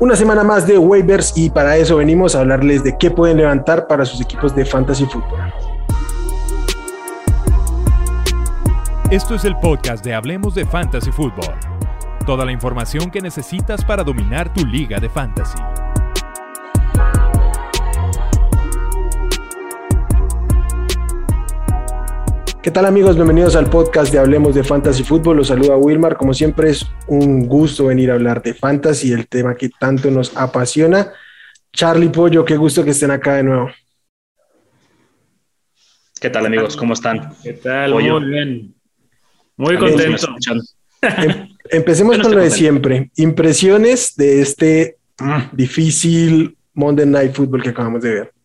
Una semana más de waivers y para eso venimos a hablarles de qué pueden levantar para sus equipos de fantasy fútbol. Esto es el podcast de Hablemos de Fantasy Fútbol. Toda la información que necesitas para dominar tu liga de fantasy. ¿Qué tal amigos? Bienvenidos al podcast de Hablemos de Fantasy Fútbol. Los saluda Wilmar. Como siempre es un gusto venir a hablar de fantasy, el tema que tanto nos apasiona. Charlie Pollo, qué gusto que estén acá de nuevo. ¿Qué tal amigos? ¿Cómo están? ¿Qué tal? Muy bien. Muy contento. Em, empecemos con lo de siempre. Impresiones de este mm, difícil Monday Night Football que acabamos de ver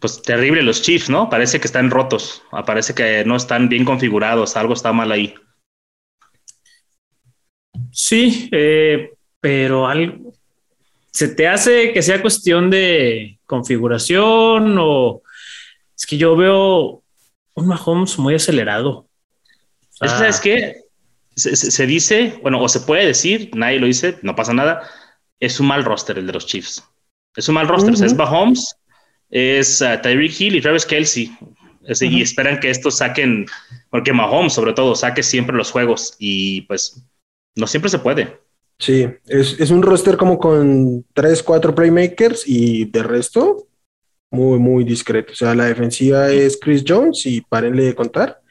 pues terrible los Chiefs, ¿no? Parece que están rotos, ah, parece que no están bien configurados, algo está mal ahí. Sí, eh, pero algo, ¿se te hace que sea cuestión de configuración o es que yo veo un Mahomes muy acelerado? ¿Sabes qué? Se, dice, bueno, o se puede decir, nadie lo dice, no pasa nada, es un mal roster el de los Chiefs. Es un mal roster, es Mahomes, es uh, Tyreek Hill y Travis Kelsey. Y esperan que estos saquen, porque Mahomes sobre todo saque siempre los juegos y pues no siempre se puede. Sí, es, es un roster como con tres, cuatro playmakers y de resto muy, muy discreto. O sea, la defensiva es Chris Jones y párenle de contar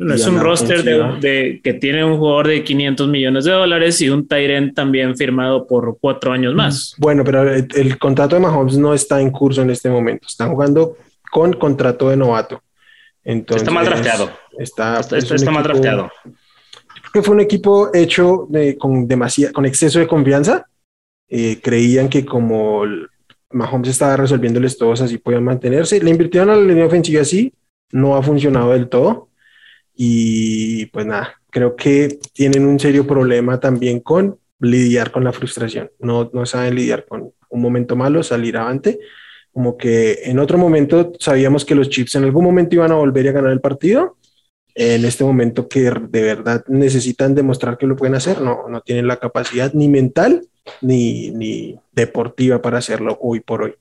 es un roster de, que tiene un jugador de 500 millones de dólares y un Tyrant también firmado por cuatro años más. Bueno, pero el, contrato de Mahomes no está en curso en este momento. Están jugando con contrato de novato. Entonces, está más drafteado. Está, está, más drafteado. Creo que fue un equipo hecho con, con exceso de confianza. Eh, creían que como Mahomes estaba resolviéndoles todos así podían mantenerse. Le invirtieron a la línea ofensiva así. No ha funcionado del todo y pues nada, creo que tienen un serio problema también con lidiar con la frustración. No, no saben lidiar con un momento malo, salir avante. Como que en otro momento sabíamos que los Chips en algún momento iban a volver a ganar el partido. En este momento que de verdad necesitan demostrar que lo pueden hacer, no, no tienen la capacidad ni mental ni, ni deportiva para hacerlo hoy por hoy.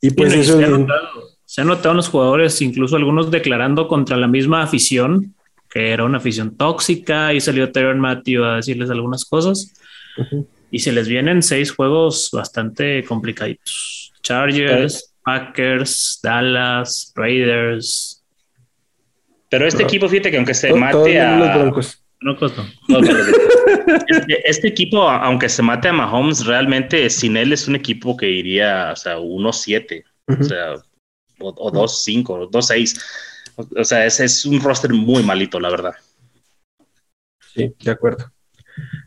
Y pues eso se, ha notado, se han notado los jugadores, incluso algunos declarando contra la misma afición, que era una afición tóxica y salió Tyron Matthew a decirles algunas cosas. Y se les vienen seis juegos bastante complicaditos. Chargers, Packers, Dallas, Raiders. Pero este equipo, fíjate que aunque se mate a... Los no, este, este, equipo, aunque se mate a Mahomes, realmente sin él es un equipo que iría, o sea, 1-7, o sea, o 2-5, 2-6 o sea, ese es un roster muy malito, la verdad. Sí, de acuerdo.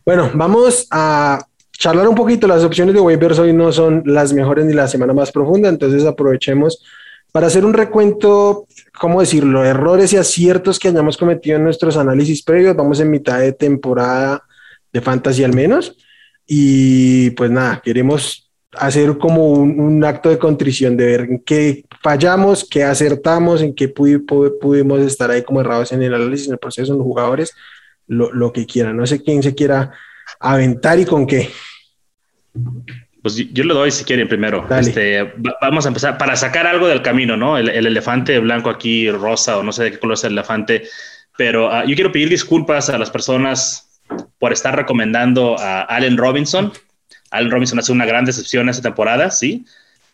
Bueno, vamos a charlar un poquito. Las opciones de waivers hoy no son las mejores ni la semana más profunda, entonces aprovechemos para hacer un recuento, ¿cómo decirlo? Errores y aciertos que hayamos cometido en nuestros análisis previos. Vamos en mitad de temporada de fantasy al menos. Y pues nada, queremos hacer como un, acto de contrición, de ver en qué fallamos, qué acertamos, en qué pudimos estar ahí como errados en el análisis, en el proceso, en los jugadores, lo, que quieran. No sé quién se quiera aventar y con qué. Pues yo le doy si quieren primero. Este, vamos a empezar para sacar algo del camino, ¿no? El, elefante blanco aquí, rosa o no sé de qué color es el elefante. Pero ah, yo quiero pedir disculpas a las personas por estar recomendando a Allen Robinson Allen Robinson ha sido una gran decepción esta temporada, sí.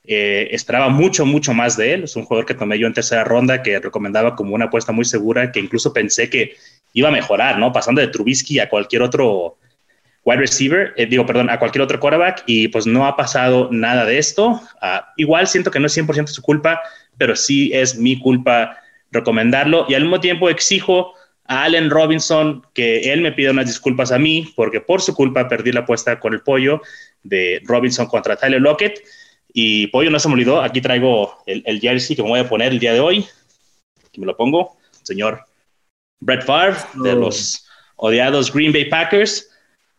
Eh, esperaba mucho, mucho más de él. Es un jugador que tomé yo en tercera ronda, que recomendaba como una apuesta muy segura, que incluso pensé que iba a mejorar, ¿no? Pasando de Trubisky a cualquier otro wide receiver, eh, digo, perdón, a cualquier otro quarterback, y pues no ha pasado nada de esto. Ah, igual siento que no es 100% su culpa, pero sí es mi culpa recomendarlo, y al mismo tiempo exijo a Allen Robinson que él me pida unas disculpas a mí porque por su culpa perdí la apuesta con el pollo de Robinson contra Tyler Lockett. Y pollo no se me olvidó, aquí traigo el, jersey que me voy a poner el día de hoy. Aquí me lo pongo, señor Brett Favre de oh. los odiados Green Bay Packers.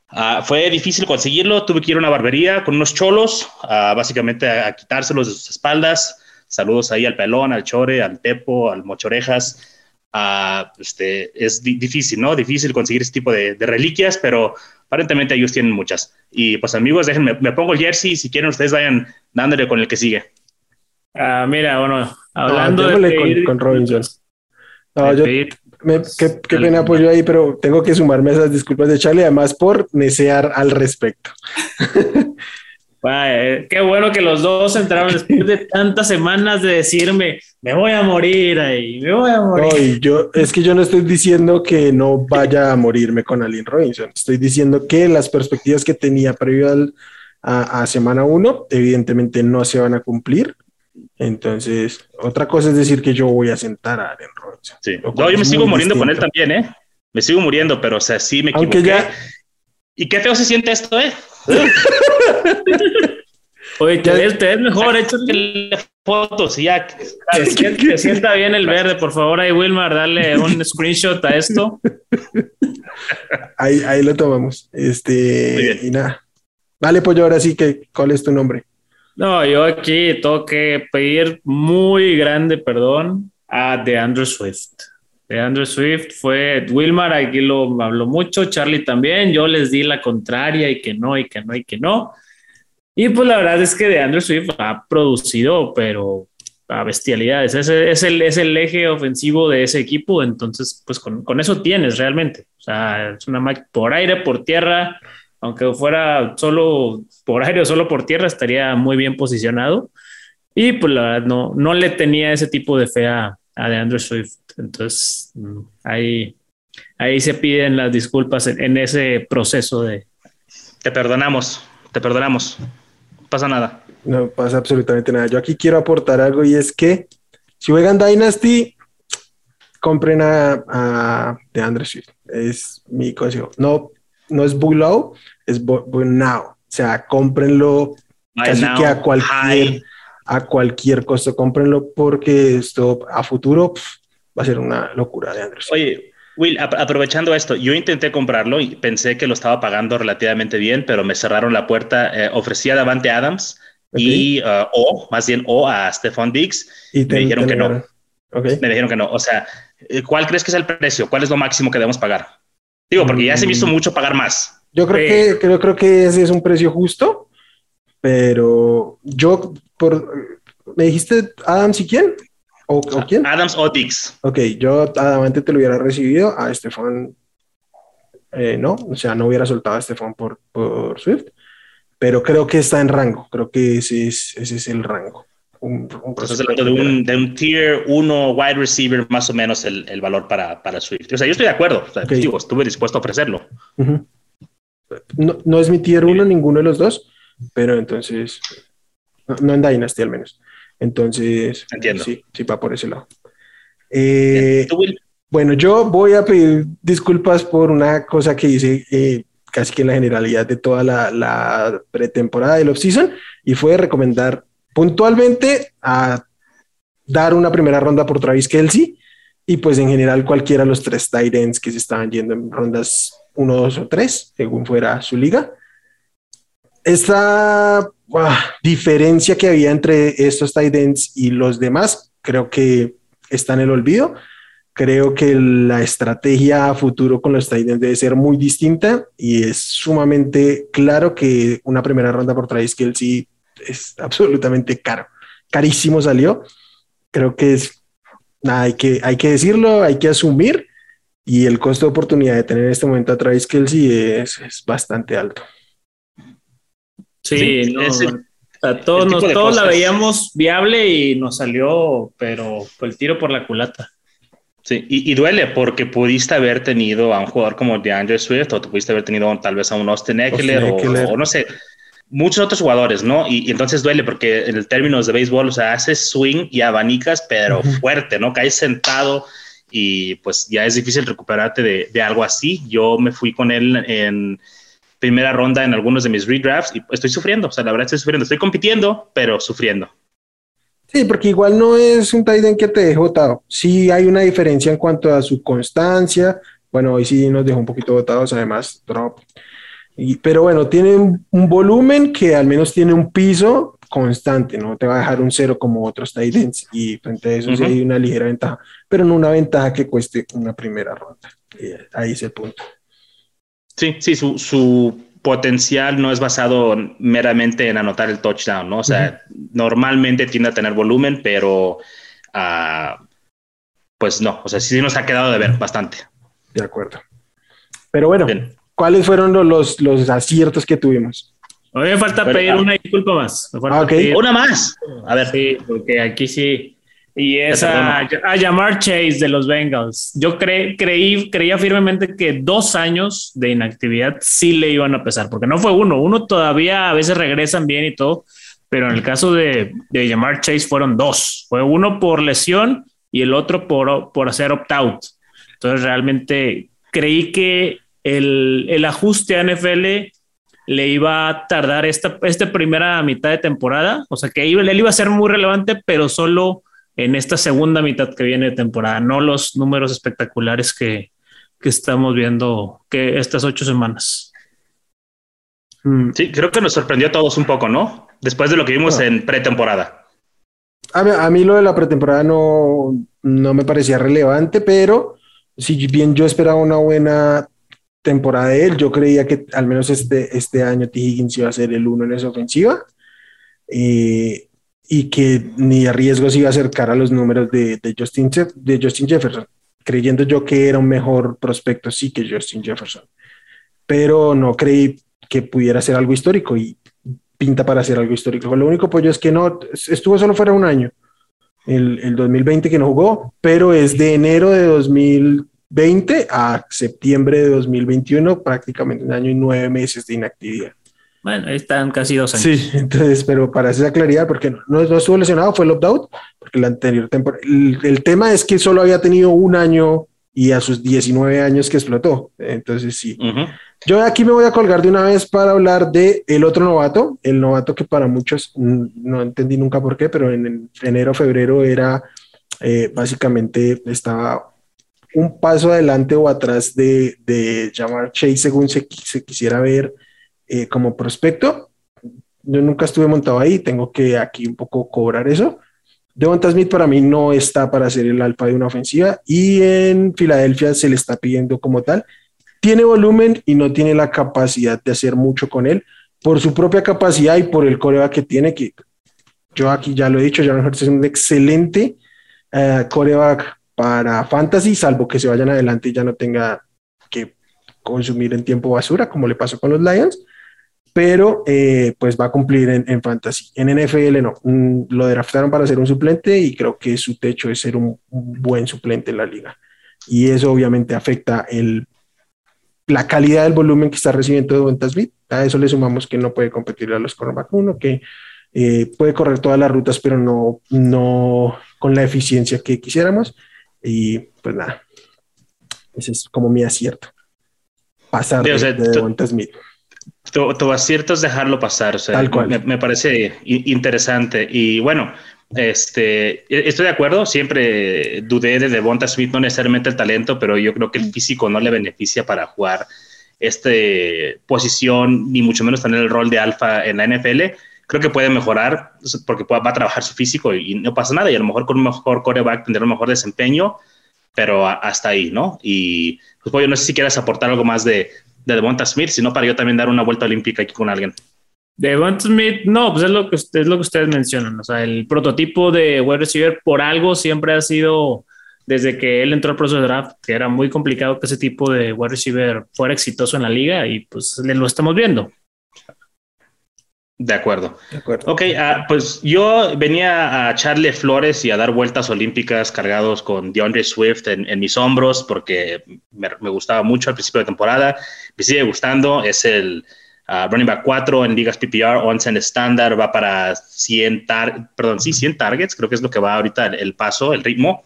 Ah, fue difícil conseguirlo, tuve que ir a una barbería con unos cholos, ah, básicamente a, a, quitárselos de sus espaldas. Saludos ahí al pelón, al chore, al tepo, al mochorejas ah, este, es difícil, ¿no? Difícil conseguir ese tipo de, reliquias, pero aparentemente ellos tienen muchas. Y pues amigos, déjenme, me pongo el jersey y si quieren ustedes vayan dándole con el que sigue. Ah, mira, bueno, hablando de con, Robinson. No, yo, qué, pena apoyo ahí, pero tengo que sumarme a esas disculpas de Charlie, además por necear al respecto. Eh, qué bueno que los dos entraron después de tantas semanas de decirme, me voy a morir ahí, me voy a morir. yo, es que yo no estoy diciendo que no vaya a morirme con Alien Robinson, estoy diciendo que las perspectivas que tenía previo al, a, semana uno, evidentemente no se van a cumplir. Entonces, otra cosa es decir que yo voy a sentar a Allen Robinson. Sí. yo me sigo muriendo con él también, ¿eh? Me sigo muriendo, pero o sea, sí me equivoqué. Ya... ¿Y qué feo se siente esto, eh? Oye, te ves, te ves mejor hecho que fotos y ya. Que, sienta bien el verde, por favor, ahí Wilmar, dale un screenshot a esto. Ahí, ahí lo tomamos. Este, y nada. Vale, pues yo ahora sí que, ¿cuál es tu nombre? No, yo aquí tengo que pedir muy grande perdón a DeAndre Swift. DeAndre Swift fue Wilmar, aquí lo habló mucho, Charlie también. Yo les di la contraria y que no, y que no, y que no. Y pues la verdad es que DeAndre Swift ha producido, pero a bestialidades. Ese es el, es el eje ofensivo de ese equipo. Entonces, pues con, con eso tienes realmente. O sea, es una máquina por aire, por tierra aunque fuera solo por aire o solo por tierra, estaría muy bien posicionado. Y pues la verdad no, no le tenía ese tipo de fe a, a DeAndre Swift. Entonces mm, ahí, ahí se piden las disculpas en, ese proceso de... Te perdonamos, te perdonamos. No pasa nada. No pasa absolutamente nada. Yo aquí quiero aportar algo y es que si juegan Dynasty, compren a, a DeAndre Swift. Es mi consejo. No no es low, es now. O sea, cómprenlo casi que a cualquier, a cualquier costo, cómprenlo porque esto a futuro va a ser una locura de Andrés. Oye, Will, aprovechando esto, yo intenté comprarlo y pensé que lo estaba pagando relativamente bien, pero me cerraron la puerta. Eh, ofrecía a Davante Adams y uh, o más bien o a Stephon Diggs y me dijeron que no. Me dijeron que no. O sea, eh, ¿cuál crees que es el precio? ¿Cuál es lo máximo que debemos pagar? Digo, porque ya se me hizo mm. mucho pagar más. Yo creo que creo, que ese es un precio justo, pero yo por me dijiste Adams y quién? ¿O, quién? Adams o Dix. Ok, yo Adamante te lo hubiera recibido, a Estefan eh, no, o sea, no hubiera soltado a Estefan por, por Swift, pero creo que está en rango, creo que ese es, ese es el rango un, de un, de un, tier 1 wide receiver, más o menos el, el valor para, para, Swift. O sea, yo estoy de acuerdo. digo, estuve dispuesto a ofrecerlo. no, no, es mi tier 1 ninguno de los dos, pero entonces, no, en Dynasty al menos. Entonces, Entiendo. sí, sí va por ese lado. Eh, bueno, yo voy a pedir disculpas por una cosa que hice eh, casi que en la generalidad de toda la, la pretemporada del off-season y fue recomendar puntualmente a dar una primera ronda por Travis Kelsey y pues en general cualquiera de los tres tight ends que se estaban yendo en rondas 1, 2 o 3, según fuera su liga. Esta diferencia que había entre estos tight ends y los demás, creo que está en el olvido. Creo que la estrategia a futuro con los tight ends debe ser muy distinta y es sumamente claro que una primera ronda por Travis Kelsey es absolutamente caro. Carísimo salió. Creo que es, nada, hay que, hay que decirlo, hay que asumir. Y el costo de oportunidad de tener en este momento a Travis Kelsey es, es bastante alto. Sí, todos, todos la veíamos viable y nos salió, pero fue el tiro por la culata. Sí, y, duele porque pudiste haber tenido a un jugador como DeAndre Swift o te pudiste haber tenido tal vez a un Austin Eckler, o, no sé, muchos otros jugadores, ¿no? Y, entonces duele porque en el términos de béisbol, o sea, haces swing y abanicas, pero fuerte, ¿no? Caes sentado y pues ya es difícil recuperarte de, algo así. Yo me fui con él en primera ronda en algunos de mis redrafts y estoy sufriendo, o sea, la verdad estoy sufriendo, estoy compitiendo, pero sufriendo. Sí, porque igual no es un end que te deje votado. Sí hay una diferencia en cuanto a su constancia. Bueno, hoy sí nos dejó un poquito votados, además, drop pero bueno, tiene un, volumen que al menos tiene un piso constante, no te va a dejar un cero como otros tight ends y frente a eso sí hay una ligera ventaja, pero no una ventaja que cueste una primera ronda. ahí es el punto. Sí, sí, su, su, potencial no es basado meramente en anotar el touchdown, ¿no? O sea, normalmente tiende a tener volumen, pero uh, pues no, o sea, sí nos ha quedado de ver bastante. De acuerdo. Pero bueno, ¿cuáles fueron los, los aciertos que tuvimos? A mí me falta pedir ah, una disculpa más. Ah, una más. A ver. Sí, porque aquí sí. Y es a, llamar Chase de los Bengals. Yo creí, creía firmemente que dos años de inactividad sí le iban a pesar, porque no fue uno. Uno todavía a veces regresan bien y todo, pero en el caso de, de llamar Chase fueron dos. Fue uno por lesión y el otro por, por hacer opt-out. Entonces realmente creí que el, el ajuste a NFL le iba a tardar esta, esta primera mitad de temporada, o sea que él iba a ser muy relevante, pero solo en esta segunda mitad que viene de temporada, no los números espectaculares que, que estamos viendo que estas ocho semanas. Mm. Sí, creo que nos sorprendió a todos un poco, ¿no? Después de lo que vimos ah. en pretemporada. A mí, lo de la pretemporada no, no me parecía relevante, pero si bien yo esperaba una buena temporada de él, yo creía que al menos este, este año T. Higgins iba a ser el uno en esa ofensiva eh, y que ni a riesgo se iba a acercar a los números de, de, Justin, de Justin Jefferson, creyendo yo que era un mejor prospecto sí que Justin Jefferson, pero no creí que pudiera ser algo histórico y pinta para hacer algo histórico. Lo único pollo es que no, estuvo solo fuera un año, el, el 2020 que no jugó, pero es de enero de 2020 a septiembre de 2021, prácticamente un año y nueve meses de inactividad. Bueno, están casi dos años. Sí, entonces, pero para esa claridad, porque no, no, estuvo lesionado, fue el opt-out, porque la anterior temporada, el, tema es que solo había tenido un año y a sus 19 años que explotó. Entonces, sí. Yo aquí me voy a colgar de una vez para hablar de el otro novato, el novato que para muchos no entendí nunca por qué, pero en enero, febrero era eh, básicamente estaba un paso adelante o atrás de, de llamar Chase según se, se quisiera ver eh, como prospecto. Yo nunca estuve montado ahí, tengo que aquí un poco cobrar eso. Devonta Smith para mí no está para ser el alfa de una ofensiva y en Filadelfia se le está pidiendo como tal tiene volumen y no tiene la capacidad de hacer mucho con él por su propia capacidad y por el coreback que tiene, que yo aquí ya lo he dicho, Jalen Hurts es un excelente uh, coreback para fantasy, salvo que se vayan adelante y ya no tenga que consumir en tiempo basura, como le pasó con los Lions, pero eh, pues va a cumplir en, fantasy. En NFL no, lo draftaron para ser un suplente y creo que su techo es ser un, un buen suplente en la liga. Y eso obviamente afecta el la calidad del volumen que está recibiendo de ventas bit. A eso le sumamos que no puede competir a los cornerback 1, que eh, puede correr todas las rutas, pero no, no con la eficiencia que quisiéramos. Y pues nada, ese es como mi acierto. Pasar de, de, Smith. Tu, acierto es dejarlo pasar. O sea, Tal cual. Me, me, parece interesante. Y bueno, este, e-, estoy de acuerdo, siempre dudé de Devonta Smith, no necesariamente el talento, pero yo creo que el físico no le beneficia para jugar esta posición, ni mucho menos tener el rol de alfa en la NFL. Creo que puede mejorar porque va a trabajar su físico y, no pasa nada. Y a lo mejor con un mejor coreback tendrá un mejor desempeño, pero hasta ahí, ¿no? Y pues, yo no sé si quieras aportar algo más de, de Devonta Smith, sino para yo también dar una vuelta olímpica aquí con alguien. Devon Smith, no, pues es lo, que, es lo que ustedes mencionan. O sea, el prototipo de wide receiver por algo siempre ha sido, desde que él entró al proceso de draft, que era muy complicado que ese tipo de wide receiver fuera exitoso en la liga y pues lo estamos viendo. De acuerdo. De acuerdo. Ok, uh, pues yo venía a echarle flores y a dar vueltas olímpicas cargados con DeAndre Swift en, en mis hombros porque me, me, gustaba mucho al principio de temporada. Me sigue gustando. Es el Ah, running back 4 en ligas PPR, 11 en estándar, va para 100, perdón, sí, 100 targets, creo que es lo que va ahorita el, paso, el ritmo.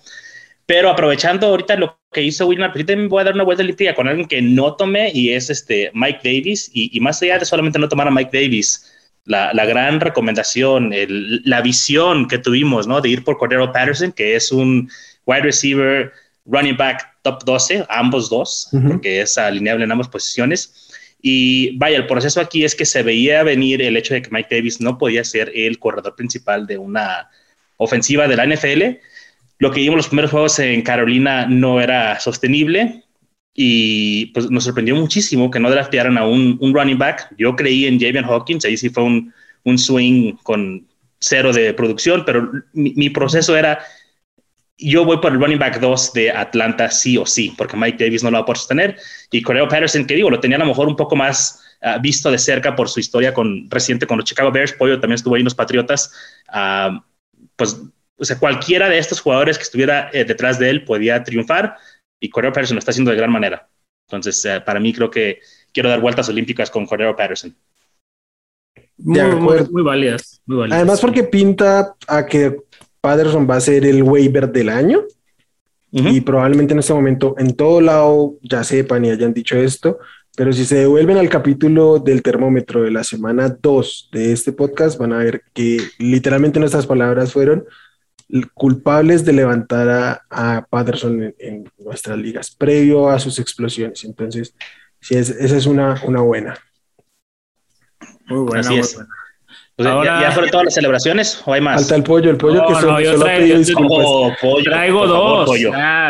Pero aprovechando ahorita lo que hizo Wilmar, ahorita me voy a dar una vuelta olímpica con alguien que no tomé y es este Mike Davis. Y, más allá de solamente no tomar a Mike Davis, la, la gran recomendación, el, la visión que tuvimos, ¿no? De ir por Cordero Patterson, que es un wide receiver, running back top 12, ambos dos, porque es alineable en ambas posiciones Y vaya, el proceso aquí es que se veía venir el hecho de que Mike Davis no podía ser el corredor principal de una ofensiva de la NFL. Lo que vimos los primeros juegos en Carolina no era sostenible y pues nos sorprendió muchísimo que no draftearan a un, running back. Yo creí en Javian Hawkins, ahí sí fue un, un swing con cero de producción, pero mi, proceso era, yo voy por el running back 2 de Atlanta sí o sí, porque Mike Davis no lo va a poder sostener. Y Coreo Patterson, que digo, lo tenía a lo mejor un poco más ah, visto de cerca por su historia con, reciente con los Chicago Bears, Pollo también estuvo ahí en los Patriotas. Ah, pues, o sea, cualquiera de estos jugadores que estuviera eh, detrás de él podía triunfar y Coreo Patterson lo está haciendo de gran manera. Entonces, eh, para mí creo que quiero dar vueltas olímpicas con Coreo Patterson. Muy, muy, válidas, Además, porque pinta a que Patterson va a ser el waiver del año. Y probablemente en este momento en todo lado ya sepan y hayan dicho esto, pero si se devuelven al capítulo del termómetro de la semana 2 de este podcast, van a ver que literalmente nuestras palabras fueron culpables de levantar a, a Patterson en, nuestras ligas previo a sus explosiones. Entonces, sí, esa es una, una buena. Muy buena. Así es. Pues, ¿ya, fueron todas las celebraciones o hay más? Falta el pollo, el pollo que solo, traigo, dos.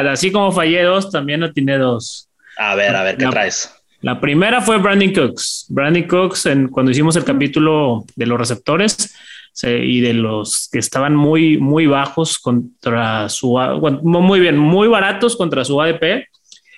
así como fallé dos, también no tiene dos. A ver, a ver, ¿qué traes? La primera fue Brandon Cooks. Brandon Cooks, en, cuando hicimos el capítulo de los receptores, y de los que estaban muy, muy bajos contra su, muy bien, muy baratos contra su ADP.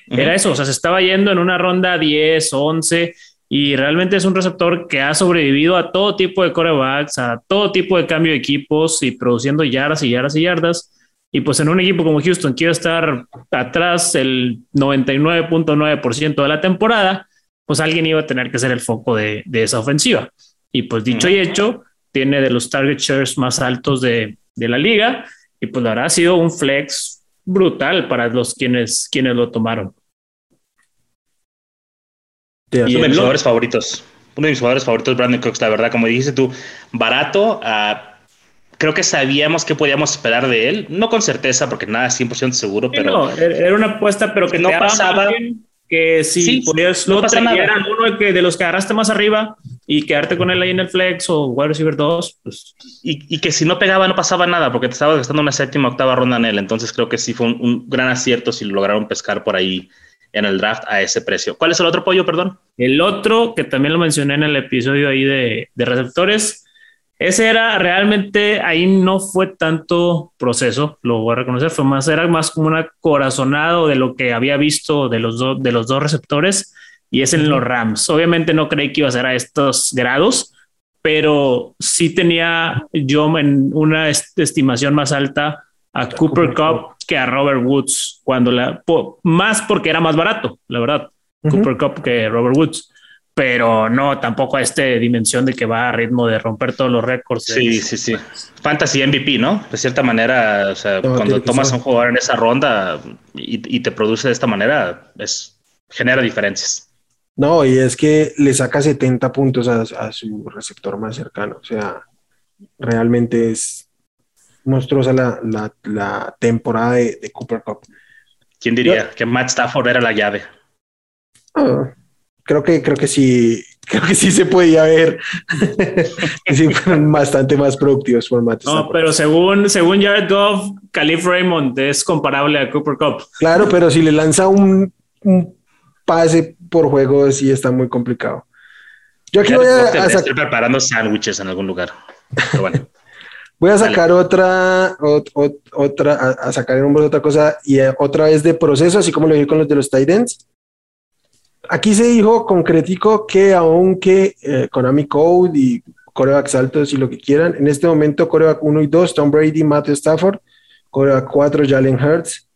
Era eso, o sea, se estaba yendo en una ronda 10, 11 y realmente es un receptor que ha sobrevivido a todo tipo de corebacks, a todo tipo de cambio de equipos y produciendo yardas y yardas y yardas. Y pues en un equipo como Houston quiero estar atrás el 99.9% de la temporada, pues alguien iba a tener que ser el foco de, de esa ofensiva. Y pues dicho y hecho, tiene de los target shares más altos de, de la liga y pues la verdad ha sido un flex brutal para los quienes, quienes lo tomaron. Uno de mis jugadores favoritos. Uno de mis jugadores favoritos, Brandon Cooks, la verdad, como dijiste tú, barato. Uh, creo que sabíamos que podíamos esperar de él. No con certeza, porque nada es 100% seguro, pero. No, era una apuesta, pero que no pasaba que si sí, podías no, uno de, los que agarraste más arriba y quedarte con él ahí en el flex o wide receiver 2, pues... Y, que si no pegaba no pasaba nada porque te estabas gastando una séptima octava ronda en él, entonces creo que sí fue un, gran acierto si lograron pescar por ahí en el draft a ese precio. ¿Cuál es el otro pollo, perdón? El otro, que también lo mencioné en el episodio ahí de, de receptores, ese era realmente, ahí no fue tanto proceso, lo voy a reconocer, fue más, era más como un corazonado de lo que había visto de los, de los dos receptores y es en los Rams. Obviamente no creí que iba a ser a estos grados, pero sí tenía yo en una estimación más alta a Cooper Cup que a Robert Woods, cuando la, más porque era más barato, la verdad, Cooper Cup que Robert Woods pero no tampoco a esta dimensión de que va a ritmo de romper todos los récords. Sí, sí, sí. Fantasy MVP, ¿no? De cierta manera, o sea, cuando tomas a un jugador en esa ronda y, te produce de esta manera, es, genera diferencias. No, y es que le saca 70 puntos a, su receptor más cercano. O sea, realmente es monstruosa la, temporada de, Cooper Cup. ¿Quién diría que Matt Stafford era la llave? Ah, creo que, creo que sí, creo que sí se podía ver. sí, fueron bastante más productivos formatos. No, pero según, según Jared Goff, Calif Raymond es comparable a Cooper Cup. Claro, pero si le lanza un, pase por juego, sí está muy complicado. Yo aquí voy a, Estoy preparando sándwiches en algún lugar. bueno. Voy a sacar otra, otra, a, sacar en un otra cosa y eh, otra vez de proceso, así como lo dije con los de los Titans aquí se dijo concretico que aunque eh, Konami Code y corebacks altos y lo que quieran, en este momento coreback 1 y 2, Tom Brady, Matt Stafford, coreback 4, Jalen Hurts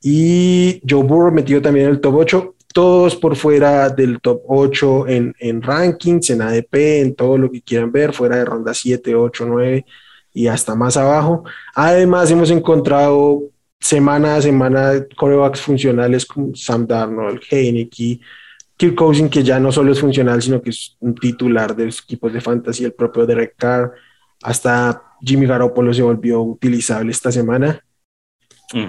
y Joe Burrow metido también en el top 8, todos por fuera del top 8 en, en rankings, en ADP, en todo lo que quieran ver, fuera de ronda 7, 8, 9 y hasta más abajo. Además, hemos encontrado semana a semana corebacks funcionales como Sam Darnold, Heineke, Kirk Cousins, que ya no solo es funcional, sino que es un titular de los equipos de fantasy, el propio Derek Carr, hasta Jimmy Garoppolo se volvió utilizable esta semana.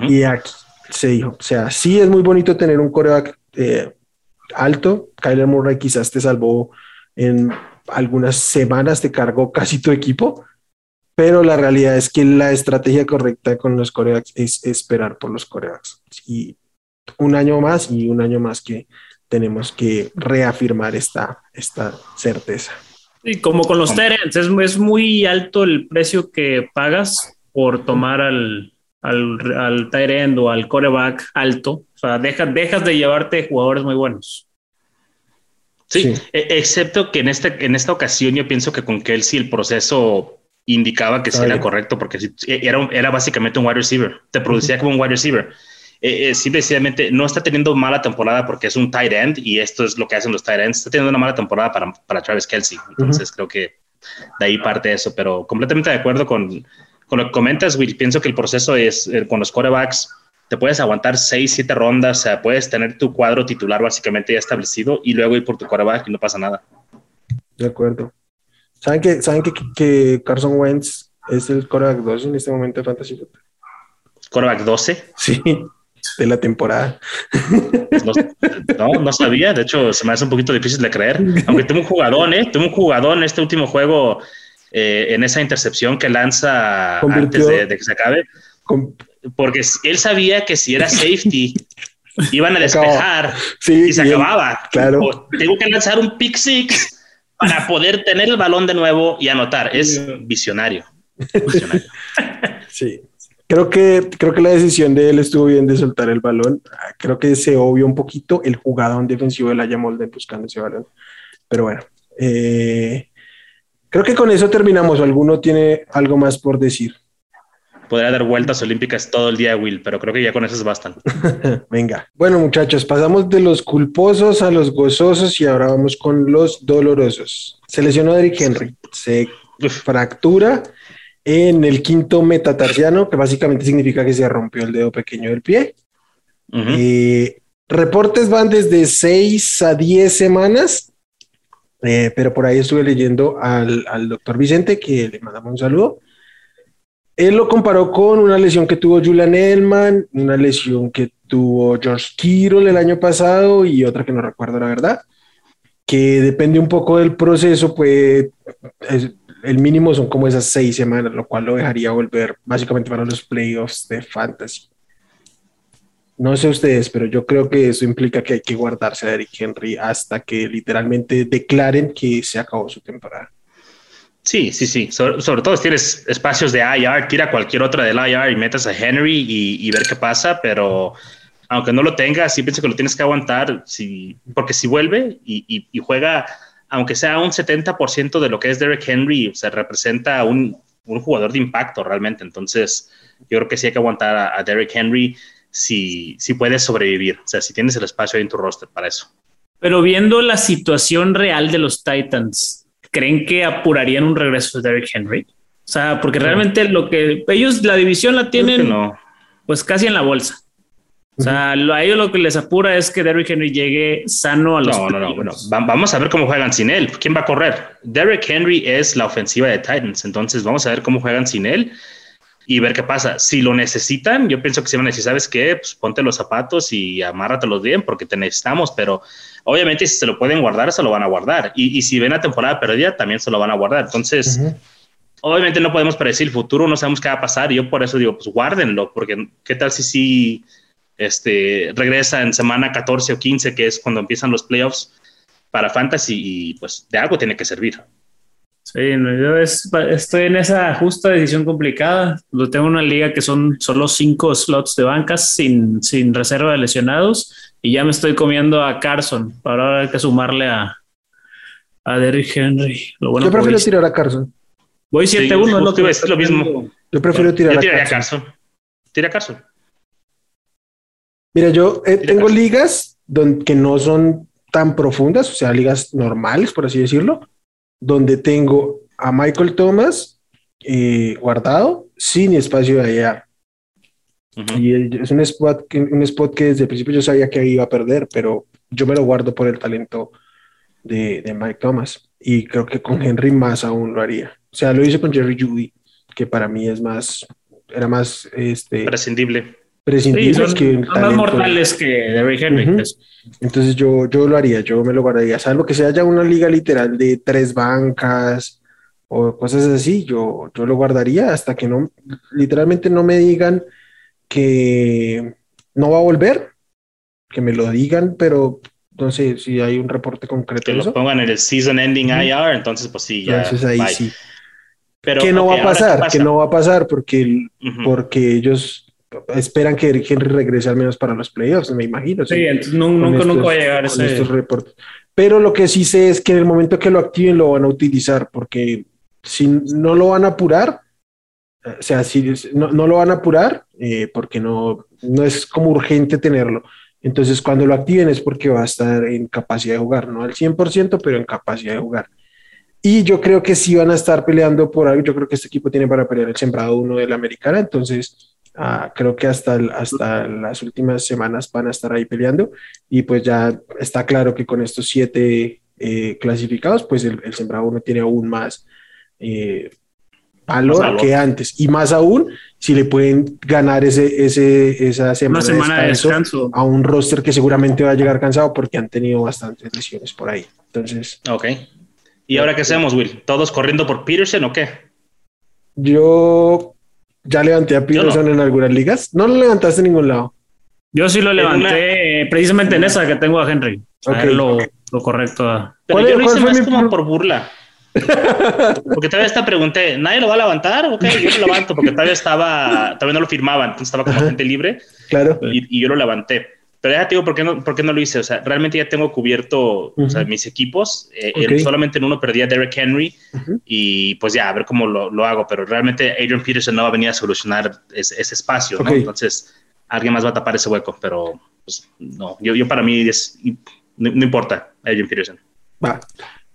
Y aquí se dijo, o sea, sí es muy bonito tener un coreback eh, alto. Kyler Murray quizás te salvó en algunas semanas, te cargó casi tu equipo, pero la realidad es que la estrategia correcta con los corebacks es esperar por los corebacks. Y un año más y un año más que tenemos que reafirmar esta, esta certeza. Y como con los Terence, es, es, muy alto el precio que pagas por tomar al, al, al o al coreback alto. O sea, dejas, dejas de llevarte jugadores muy buenos. Sí, e, excepto que en, este, en esta ocasión yo pienso que con Kelsey el proceso indicaba que sí era correcto, porque era, era básicamente un wide receiver, te producía como un wide receiver. Eh, eh, simplemente no está teniendo mala temporada porque es un tight end y esto es lo que hacen los tight ends. Está teniendo una mala temporada para, para Travis Kelsey. Entonces creo que de ahí parte eso, pero completamente de acuerdo con, con lo que comentas, Will. Pienso que el proceso es eh, con los quarterbacks. Te puedes aguantar seis, siete rondas, o sea, puedes tener tu cuadro titular básicamente ya establecido y luego ir por tu quarterback y no pasa nada. De acuerdo. ¿Saben que, ¿saben que, que Carson Wentz es el quarterback 12 en este momento de Fantasy Football? ¿Quarterback 12? Sí de la temporada. No, no, sabía, de hecho se me hace un poquito difícil de creer, aunque tengo un jugador, ¿eh? Tengo un jugador en este último juego, eh, en esa intercepción que lanza antes de, que se acabe, porque él sabía que si era safety, iban a despejar y se acababa. Claro. Tengo que lanzar un pick six para poder tener el balón de nuevo y anotar. Es visionario. visionario. Sí. Creo que, creo que la decisión de él estuvo bien de soltar el balón. Creo que se obvió un poquito el jugador defensivo de la Molde buscando ese balón. Pero bueno, eh, creo que con eso terminamos. ¿Alguno tiene algo más por decir? Podría dar vueltas olímpicas todo el día, Will, pero creo que ya con eso es bastante. Venga. Bueno, muchachos, pasamos de los culposos a los gozosos y ahora vamos con los dolorosos. Se lesionó Derrick Henry, se fractura en el quinto metatarsiano, que básicamente significa que se rompió el dedo pequeño del pie. Eh, reportes van desde 6 a 10 semanas, eh, pero por ahí estuve leyendo al, al, doctor Vicente, que le mandamos un saludo. Él lo comparó con una lesión que tuvo Julian Elman, una lesión que tuvo George Kittle el año pasado y otra que no recuerdo la verdad, que depende un poco del proceso, pues el mínimo son como esas seis semanas, lo cual lo dejaría volver básicamente para los playoffs de fantasy. No sé ustedes, pero yo creo que eso implica que hay que guardarse a Eric Henry hasta que literalmente declaren que se acabó su temporada. Sí, sí, sí. Sobre, todo si tienes espacios de IR, tira cualquier otra del IR y metas a Henry y, ver qué pasa, pero aunque no lo tengas, sí pienso que lo tienes que aguantar, si, porque si vuelve y, juega aunque sea un 70% de lo que es Derek Henry, se representa un, jugador de impacto realmente. Entonces, yo creo que sí hay que aguantar a, Derek Henry si, si puedes sobrevivir, o sea, si tienes el espacio ahí en tu roster para eso. Pero viendo la situación real de los Titans, ¿creen que apurarían un regreso de Derek Henry? O sea, porque realmente lo que ellos, la división la tienen pues casi en la bolsa. O sea, a ellos lo que les apura es que Derrick Henry llegue sano a los. No, no, no. Bueno, vamos a ver cómo juegan sin él. ¿Quién va a correr? Derrick Henry es la ofensiva de Titans. Entonces, vamos a ver cómo juegan sin él y ver qué pasa. Si lo necesitan, yo pienso que si van a decir, ¿sabes qué? Pues ponte los zapatos y amárratelos bien porque te necesitamos. Pero obviamente, si se lo pueden guardar, se lo van a guardar. Y, si ven la temporada perdida, también se lo van a guardar. Entonces. Obviamente no podemos predecir el futuro, no sabemos qué va a pasar. Y yo por eso digo, pues guárdenlo, porque qué tal si sí este, regresa en semana 14 o 15, que es cuando empiezan los playoffs para Fantasy y pues de algo tiene que servir. Sí, yo estoy en esa justa decisión complicada. Lo tengo una liga que son solo cinco slots de bancas sin, sin reserva de lesionados y ya me estoy comiendo a Carson. Para ahora hay que sumarle a, a Derrick Henry. Lo bueno yo prefiero tirar a Carson. Voy 7-1. lo, que es lo mismo. Yo prefiero tirar a, Carson. a Carson. Tira a Carson. Mira, yo eh, tengo ligas donde, que no son tan profundas, o sea, ligas normales, por así decirlo, donde tengo a Michael Thomas eh, guardado sin espacio de allá. Y es un spot, que, un spot que desde el principio yo sabía que iba a perder, pero yo me lo guardo por el talento de, de Mike Thomas. Y creo que con Henry más aún lo haría. O sea, lo hice con Jerry Judy, que para mí es más, era más este, prescindible prescindibles que más mortales que Derrick Henry. Pues. Entonces yo, yo lo haría, yo me lo guardaría, salvo que sea ya una liga literal de tres bancas o cosas así, yo, yo lo guardaría hasta que no, literalmente no me digan que no va a volver, que me lo digan, pero sé si hay un reporte concreto. Que lo pongan en el season ending IR, entonces pues sí, ya. Entonces ahí sí. Pero, que no va a pasar, que no va a pasar porque, porque ellos esperan que Henry regrese al menos para los playoffs, me imagino. Sí, entonces nunca, nunca va a llegar ese... estos reportes. Pero lo que sí sé es que en el momento que lo activen lo van a utilizar porque si no lo van a apurar, o sea, si no, no lo van a apurar eh, porque no, no es como urgente tenerlo. Entonces, cuando lo activen es porque va a estar en capacidad de jugar, no al 100%, pero en capacidad de jugar. Y yo creo que sí van a estar peleando por algo. Yo creo que este equipo tiene para pelear el sembrado uno de la americana. Entonces, ah, creo que hasta, hasta las últimas semanas van a estar ahí peleando. Y pues ya está claro que con estos siete eh, clasificados, pues el, el sembrado uno tiene aún más eh, valor, que antes. Y más aún, si le pueden ganar ese, ese, esa semana, de, descanso a un roster que seguramente va a llegar cansado porque han tenido bastantes lesiones por ahí. Entonces. Ok. ¿Y ahora qué hacemos, Will? ¿Todos corriendo por Peterson o qué? Yo ya levanté a Peterson en algunas ligas. No lo levantaste en ningún lado. Yo sí lo levanté eh, precisamente en esa que tengo a Henry. Okay. Lo, lo, correcto. Pero yo lo hice más como por burla. Porque todavía esta pregunté, ¿nadie lo va a levantar? Ok, yo lo levanto porque todavía estaba, todavía no lo firmaban, entonces estaba como gente libre. Claro. Y, yo lo levanté. Pero ya te digo, ¿por qué, no, ¿por qué no lo hice? O sea, realmente ya tengo cubierto o sea, mis equipos. Eh, solamente en uno perdí a Derek Henry y pues ya, a ver cómo lo, lo, hago. Pero realmente Adrian Peterson no va a venir a solucionar ese, espacio, ¿no? Entonces, alguien más va a tapar ese hueco. Pero pues no, yo, yo para mí es, no, no importa, Adrian Peterson. Va.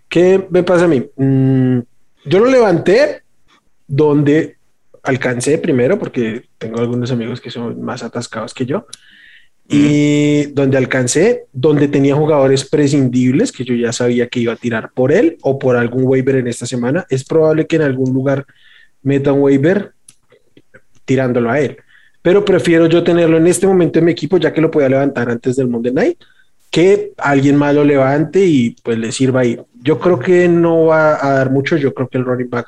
¿Qué me pasa a mí? Mm, yo lo levanté donde alcancé primero, porque tengo algunos amigos que son más atascados que yo, y donde alcancé, donde tenía jugadores prescindibles que yo ya sabía que iba a tirar por él o por algún waiver en esta semana. Es probable que en algún lugar meta un waiver tirándolo a él, pero prefiero yo tenerlo en este momento en mi equipo ya que lo pueda levantar antes del Monday Night que alguien más lo levante y pues le sirva ahí. Yo creo que no va a dar mucho, yo creo que el running back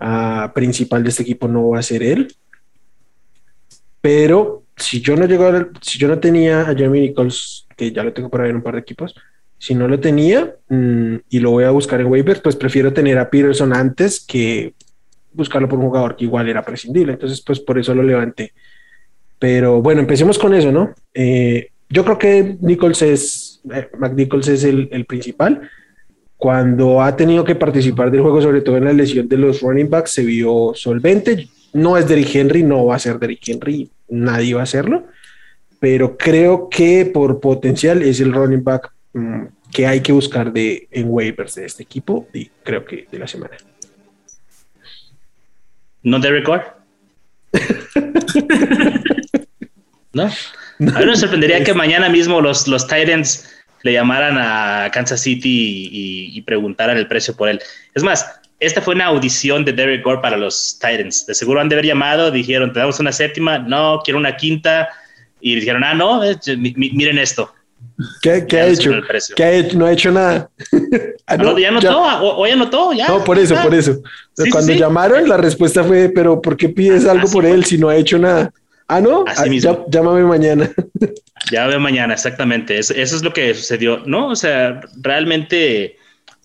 uh, principal de este equipo no va a ser él. Pero si yo no llego si yo no tenía a Jeremy Nichols, que ya lo tengo por ahí en un par de equipos, si no lo tenía mmm, y lo voy a buscar en waiver, pues prefiero tener a Peterson antes que buscarlo por un jugador que igual era prescindible. Entonces, pues por eso lo levanté. Pero bueno, empecemos con eso, ¿no? Eh, yo creo que Nichols es, eh, McNichols es el, el, principal. Cuando ha tenido que participar del juego, sobre todo en la lesión de los running backs, se vio solvente. No es Derrick Henry, no va a ser Derrick Henry, nadie va a hacerlo. Pero creo que por potencial es el running back mmm, que hay que buscar de, en waivers de este equipo y creo que de la semana. ¿No Derrick Carr? ¿No? A mí me sorprendería que mañana mismo los, los Titans le llamaran a Kansas City y, preguntaran el precio por él. Es más, esta fue una audición de Derek Gore para los Titans. De seguro han de haber llamado, dijeron, te damos una séptima, no, quiero una quinta. Y dijeron, ah, no, miren esto. ¿Qué, ha hecho? ¿Qué ha hecho? No ha hecho nada. ah, no, ya anotó, ya. hoy anotó, ya. No, por eso, por eso. Sí, Cuando sí, llamaron, la respuesta fue, pero ¿por qué pides algo por él si no ha hecho nada? Ah, no, Así ah, mismo. llámame mañana. Llámame mañana, exactamente. Eso, es lo que sucedió, ¿no? O sea, realmente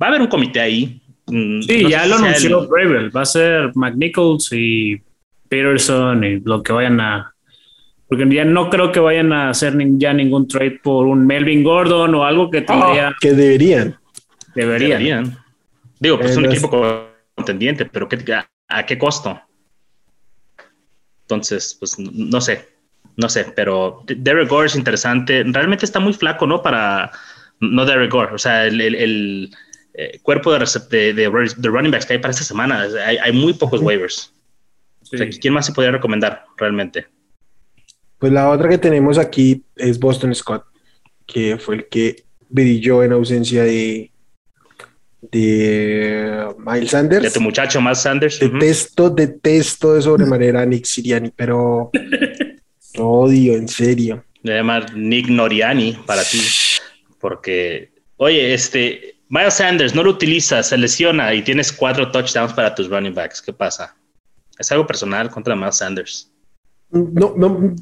va a haber un comité ahí. Mm, sí, ya lo anunció el... Va a ser McNichols y Peterson y lo que vayan a. Porque ya no creo que vayan a hacer ya ningún trade por un Melvin Gordon o algo que tendría. que deberían. Deberían. Digo, pues es un equipo contendiente, pero ¿a qué costo? Entonces, pues no sé, no sé, pero Derek Gore es interesante. Realmente está muy flaco, ¿no? Para, no Derek Gore, o sea, el, el, eh, cuerpo de, de, de, running backs que hay para esta semana, hay, hay muy pocos waivers. Sí. O sea, ¿quién más se podría recomendar realmente? Pues la otra que tenemos aquí es Boston Scott, que fue el que brilló en ausencia de, de Miles Sanders. De tu muchacho, Miles Sanders. Detesto, uh -huh. detesto de sobremanera a Nick Siriani, pero odio, en serio. Le llamar Nick Noriani para ti, porque, oye, este, Miles Sanders no lo utilizas, se lesiona y tienes cuatro touchdowns para tus running backs. ¿Qué pasa? Es algo personal contra Miles Sanders. No, no,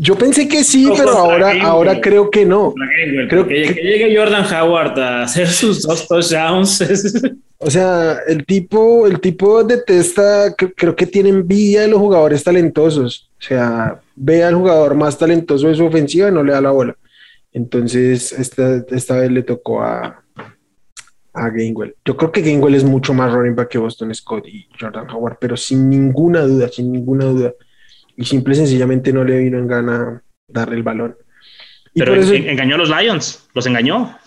yo pensé que sí, pero ahora, ahora creo que no. creo que, llegue Jordan Howard a hacer sus dos touchdowns. o sea, el tipo, el tipo detesta, creo que tiene envidia de los jugadores talentosos. O sea, ve al jugador más talentoso de su ofensiva y no le da la bola. Entonces, esta, esta vez le tocó a, a Gainwell. Yo creo que Gainwell es mucho más running back que Boston Scott y Jordan Howard, pero sin ninguna duda, sin ninguna duda. Y simple y sencillamente no le vino en gana darle el balón. pero engañó a los Lions, los engañó.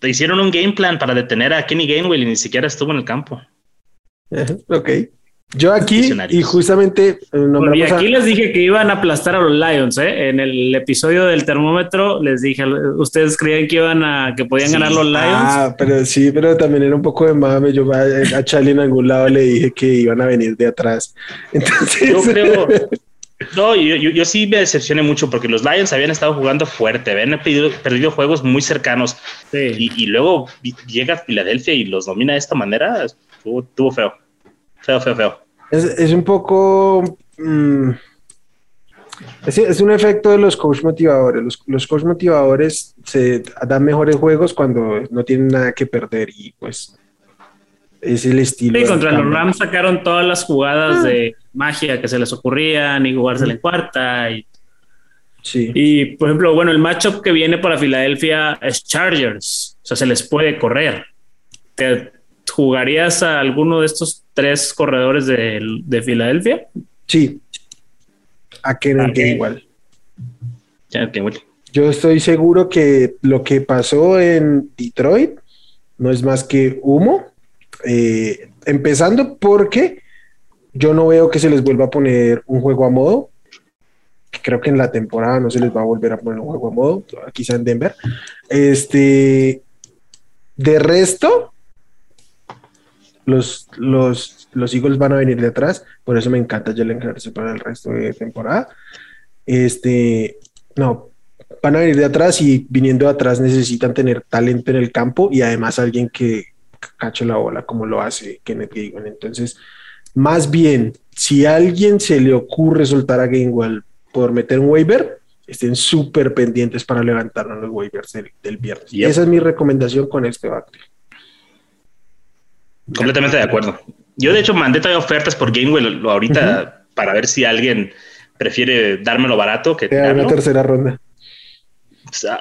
Te hicieron un game plan para detener a Kenny Gainwell y ni siquiera estuvo en el campo. ok. Yo aquí, y justamente. Eh, y aquí les dije que iban a aplastar a los Lions, ¿eh? En el episodio del termómetro les dije, ¿ustedes creían que iban a, que podían ganar los Lions? Ah, pero sí, pero también era un poco de mame. Yo a, Charlie en algún lado le dije que iban a venir de atrás. Entonces. Yo creo. No, yo, yo, sí me decepcioné mucho porque los Lions habían estado jugando fuerte, habían perdido, perdido juegos muy cercanos. Y, luego llega Filadelfia y los domina de esta manera. Estuvo, feo. Feo, feo, feo. Es, un poco. Mm, es, un efecto de los coach motivadores. Los, los coach motivadores se dan mejores juegos cuando no tienen nada que perder y pues es el estilo. Sí, contra los Rams sacaron todas las jugadas ah. de magia que se les ocurrían y jugársela en cuarta. Y, sí. Y por ejemplo, bueno, el matchup que viene para Filadelfia es Chargers. O sea, se les puede correr. ¿Te jugarías a alguno de estos tres corredores de, de Filadelfia? Sí. A Kenneth igual. Yo estoy seguro que lo que pasó en Detroit no es más que humo eh, empezando porque yo no veo que se les vuelva a poner un juego a modo. Creo que en la temporada no se les va a volver a poner un juego a modo, quizá en Denver. Este, de resto, los, los, los Eagles van a venir de atrás, por eso me encanta Jalen Hurts para el resto de temporada. Este, no, van a venir de atrás y viniendo de atrás necesitan tener talento en el campo y además alguien que, cacho la bola como lo hace Kenneth Gainwell. Entonces, más bien, si a alguien se le ocurre soltar a Gainwell por meter un waiver, estén súper pendientes para levantarnos los waivers del, viernes. Y esa es mi recomendación con este backfield. Completamente de acuerdo. Yo, de hecho, mandé todavía ofertas por Gainwell ahorita para ver si alguien prefiere dármelo barato que una tercera ronda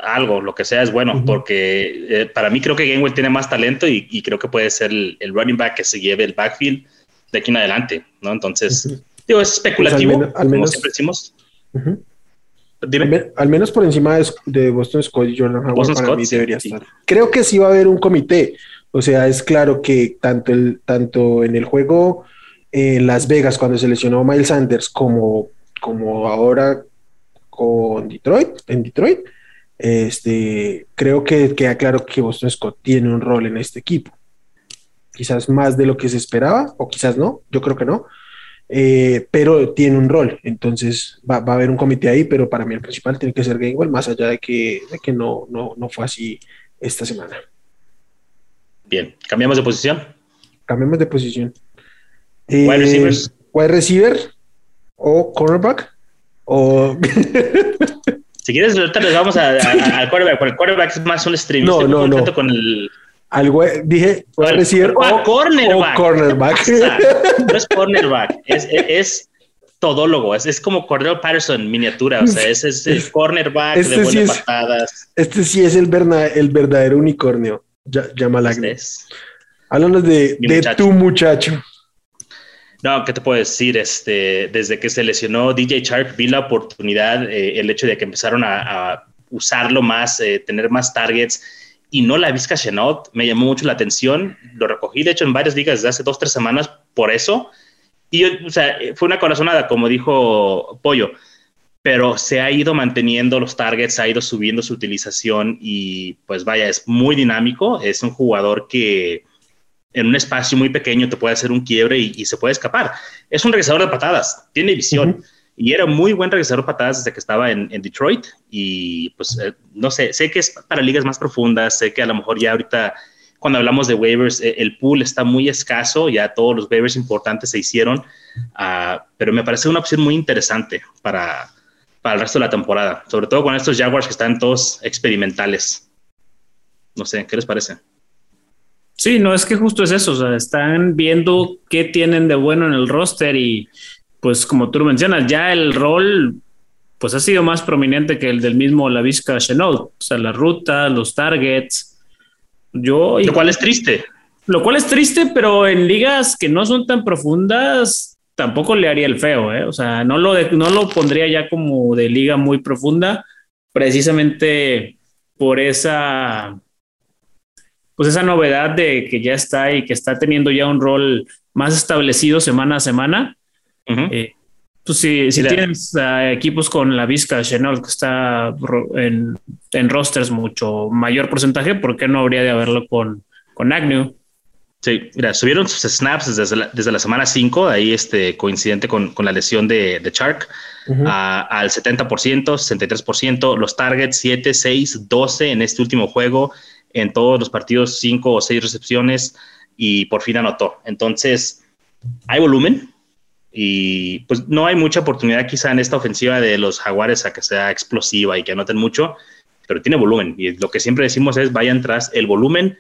algo, lo que sea es bueno, porque eh, para mí creo que Gainwell tiene más talento y, creo que puede ser el, running back que se lleve el backfield de aquí en adelante, ¿no? Entonces, digo, es especulativo, pues al, menos, siempre decimos. Al, menos por encima de, Boston Scott y Jordan Howard para mí debería estar. Creo que sí va a haber un comité, o sea, es claro que tanto, el, tanto en el juego en Las Vegas cuando se lesionó Miles Sanders como, como ahora con Detroit, en Detroit, este, creo que queda claro que Boston Scott tiene un rol en este equipo. Quizás más de lo que se esperaba, o quizás no, yo creo que no, eh, pero tiene un rol. Entonces va, a haber un comité ahí, pero para mí el principal tiene que ser Gainwell, más allá de que, que no, no, no fue así esta semana. Bien, cambiamos de posición. Cambiamos de posición. wide eh, receivers. Wide receiver o cornerback o Si quieres, ahorita les vamos a, al quarterback, porque el quarterback es más un stream. No, no, no. Con el... Algo, dije, a decir, o, cornerback. cornerback. no es cornerback, es, es todólogo, es, es como Cordell Patterson miniatura, o sea, ese es el cornerback este de buenas sí patadas. Este sí es el, el verdadero unicornio, llama la este Háblanos de, de tu muchacho. No, ¿qué te puedo decir? Este, desde que se lesionó DJ Shark, vi la oportunidad, eh, el hecho de que empezaron a, usarlo más, eh, tener más targets, y no la Vizca Chenault, me llamó mucho la atención. Lo recogí, de hecho, en varias ligas desde hace dos, tres semanas por eso. Y, o sea, fue una corazonada, como dijo Pollo, pero se ha ido manteniendo los targets, ha ido subiendo su utilización y, pues vaya, es muy dinámico. Es un jugador que en un espacio muy pequeño te puede hacer un quiebre y, se puede escapar. Es un regresador de patadas, tiene visión. y era muy buen regresador patadas desde que estaba en, Detroit. Y pues, eh, no sé, sé que es para ligas más profundas, sé que a lo mejor ya ahorita, cuando hablamos de waivers, eh, el pool está muy escaso, ya todos los waivers importantes se hicieron, uh, pero me parece una opción muy interesante para, para el resto de la temporada, sobre todo con estos Jaguars que están todos experimentales. No sé, ¿qué les parece? Sí, no es que justo es eso, o sea, están viendo qué tienen de bueno en el roster y pues como tú lo mencionas, ya el rol pues ha sido más prominente que el del mismo La Vizca Chenault, o sea, la ruta, los targets. Yo, lo cual es triste. Lo cual es triste, pero en ligas que no son tan profundas, tampoco le haría el feo, ¿eh? O sea, no lo, no lo pondría ya como de liga muy profunda, precisamente por esa, pues esa novedad de que ya está y que está teniendo ya un rol más establecido semana a semana eh, pues si, si tienes equipos con la Vizca Chenault que está en, en, rosters mucho mayor porcentaje, ¿por qué no habría de haberlo con, con Agnew? Sí, mira, subieron sus snaps desde la, desde la semana 5, ahí este coincidente con, con la lesión de, de Chark, al 70%, 63%, los targets 7, 6, 12 en este último juego, en todos los partidos 5 o 6 recepciones y por fin anotó. Entonces, hay volumen, y pues no hay mucha oportunidad quizá en esta ofensiva de los jaguares a que sea explosiva y que anoten mucho, pero tiene volumen. Y lo que siempre decimos es vayan tras el volumen.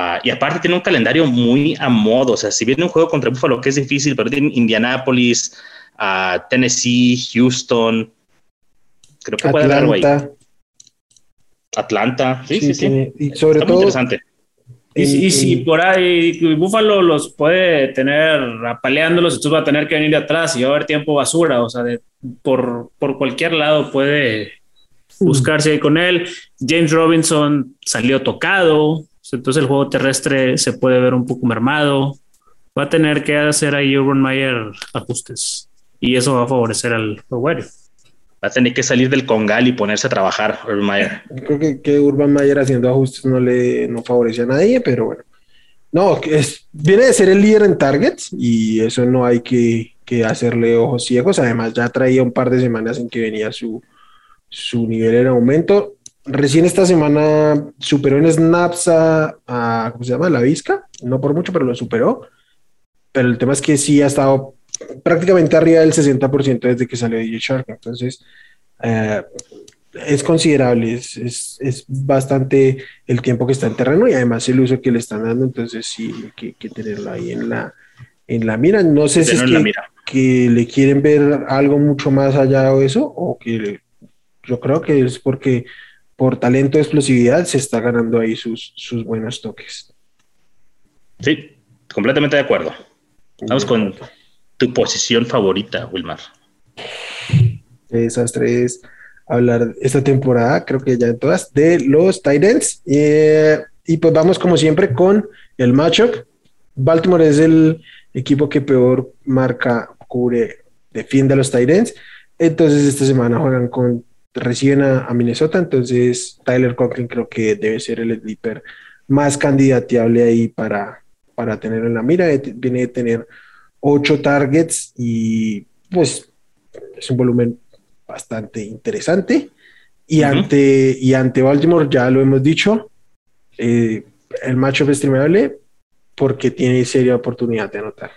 Ah, y aparte tiene un calendario muy a modo. O sea, si viene un juego contra Buffalo que es difícil, pero tiene Indianapolis, uh, Tennessee, Houston. Creo que puede haber algo ahí. Atlanta. Sí, sí, sí. Y sobre todo, interesante. Y, si por ahí Búfalo los puede tener apaleándolos, entonces va a tener que venir de atrás y va a haber tiempo basura, o sea, por, por cualquier lado puede buscarse ahí con él. James Robinson salió tocado, entonces el juego terrestre se puede ver un poco mermado. Va a tener que hacer ahí Urban Meyer ajustes y eso va a favorecer al jugador va a tener que salir del congal y ponerse a trabajar, Urban Mayer. Creo que, que, Urban Mayer haciendo ajustes no le no favorece a nadie, pero bueno. No, es, viene de ser el líder en targets y eso no hay que, que, hacerle ojos ciegos. Además, ya traía un par de semanas en que venía su, su nivel en aumento. Recién esta semana superó en snaps a, ¿cómo se llama? La Vizca. No por mucho, pero lo superó. Pero el tema es que sí ha estado prácticamente arriba del 60% desde que salió DJ Shark. Entonces, eh, es considerable, es, es, bastante el tiempo que está en terreno y además el uso que le están dando. Entonces, sí, hay que, tenerlo ahí en la, en la mira. No sé si es que, que, le quieren ver algo mucho más allá de eso o que yo creo que es porque por talento de explosividad se está ganando ahí sus, sus buenos toques. Sí, completamente de acuerdo. Vamos con tu posición favorita, Wilmar. Esas tres hablar esta temporada, creo que ya en todas, de los Titans. Eh, y pues vamos como siempre con el matchup. Baltimore es el equipo que peor marca, cubre, defiende a los Titans. Entonces esta semana juegan con, reciben a, Minnesota. Entonces Tyler Conklin creo que debe ser el sleeper más candidateable ahí para, para tener en la mira. Viene de tener ocho targets y pues es un volumen bastante interesante. Y, ante, y ante Baltimore, ya lo hemos dicho, eh, el matchup es streamable porque tiene seria oportunidad de anotar.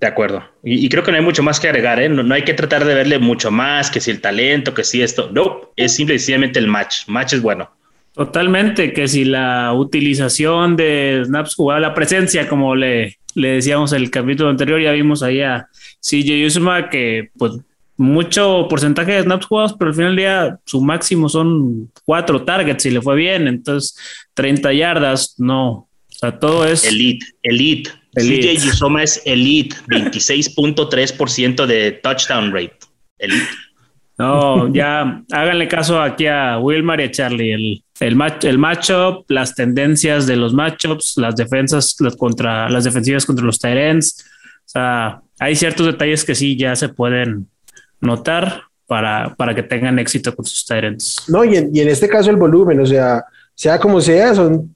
De acuerdo. Y, creo que no hay mucho más que agregar, ¿eh? no, hay que tratar de verle mucho más, que si el talento, que si esto. No, es simple y sencillamente el match. Match es bueno. Totalmente, que si la utilización de snaps jugada, la presencia, como le, le decíamos el capítulo anterior, ya vimos ahí a CJ Usuma que pues mucho porcentaje de snaps jugados, pero al final del día su máximo son cuatro targets y le fue bien, entonces 30 yardas, no. O sea, todo es... Elite, elite. Elite. CJ Usuma es elite, 26.3% de touchdown rate. Elite. No, ya háganle caso aquí a Wilmar y a Charlie. El, el, match, el matchup, las tendencias de los matchups, las defensas contra las defensivas contra los Tyrants. O sea, hay ciertos detalles que sí ya se pueden notar para, para que tengan éxito con sus Tyrants. No, y en, y en este caso el volumen, o sea, sea como sea, son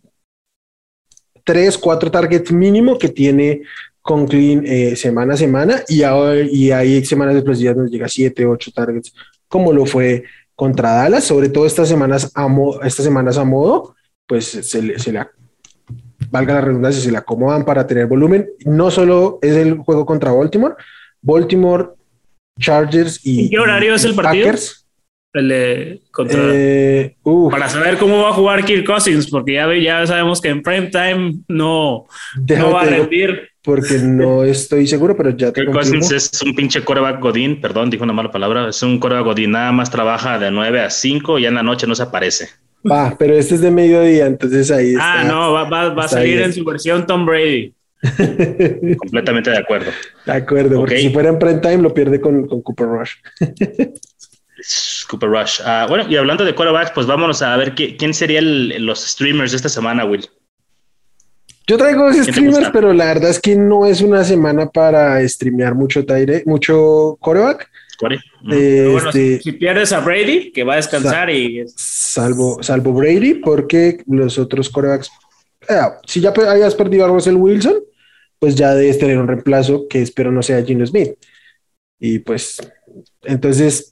tres, cuatro targets mínimo que tiene Conklin eh, semana a semana y, ahora, y hay semanas explosivas nos llega 7, 8 targets, como lo fue contra Dallas, sobre todo estas semanas a, estas semanas a modo, pues se le, se le, valga la redundancia, se le acomodan para tener volumen. No solo es el juego contra Baltimore, Baltimore, Chargers y. ¿Qué horario es el partido? Packers. El de contra. Eh, para saber cómo va a jugar Kirk Cousins, porque ya, ya sabemos que en prime time no, no va a rendir. Porque no estoy seguro, pero ya te Kirk Cousins es un pinche coreback godín, perdón, dijo una mala palabra. Es un coreback godín, nada más trabaja de 9 a 5 y en la noche no se aparece. Va, pero este es de mediodía, entonces ahí ah, está. Ah, no, va, va, a salir en su versión Tom Brady. Completamente de acuerdo. De acuerdo, porque si fuera en prime time lo pierde con, con Cooper Rush. Cooper Rush. Ah, bueno, y hablando de quarterbacks, pues vámonos a ver quién serían los streamers de esta semana, Will. Yo traigo dos streamers, pero la verdad es que no es una semana para streamear mucho Tyre, mucho quarterback. Este, si, pierdes a Brady, que va a descansar y. Salvo, salvo Brady, porque los otros corebacks. Eh, si ya hayas perdido a Russell Wilson, pues ya debes tener un reemplazo que espero no sea Gino Smith. Y pues, entonces,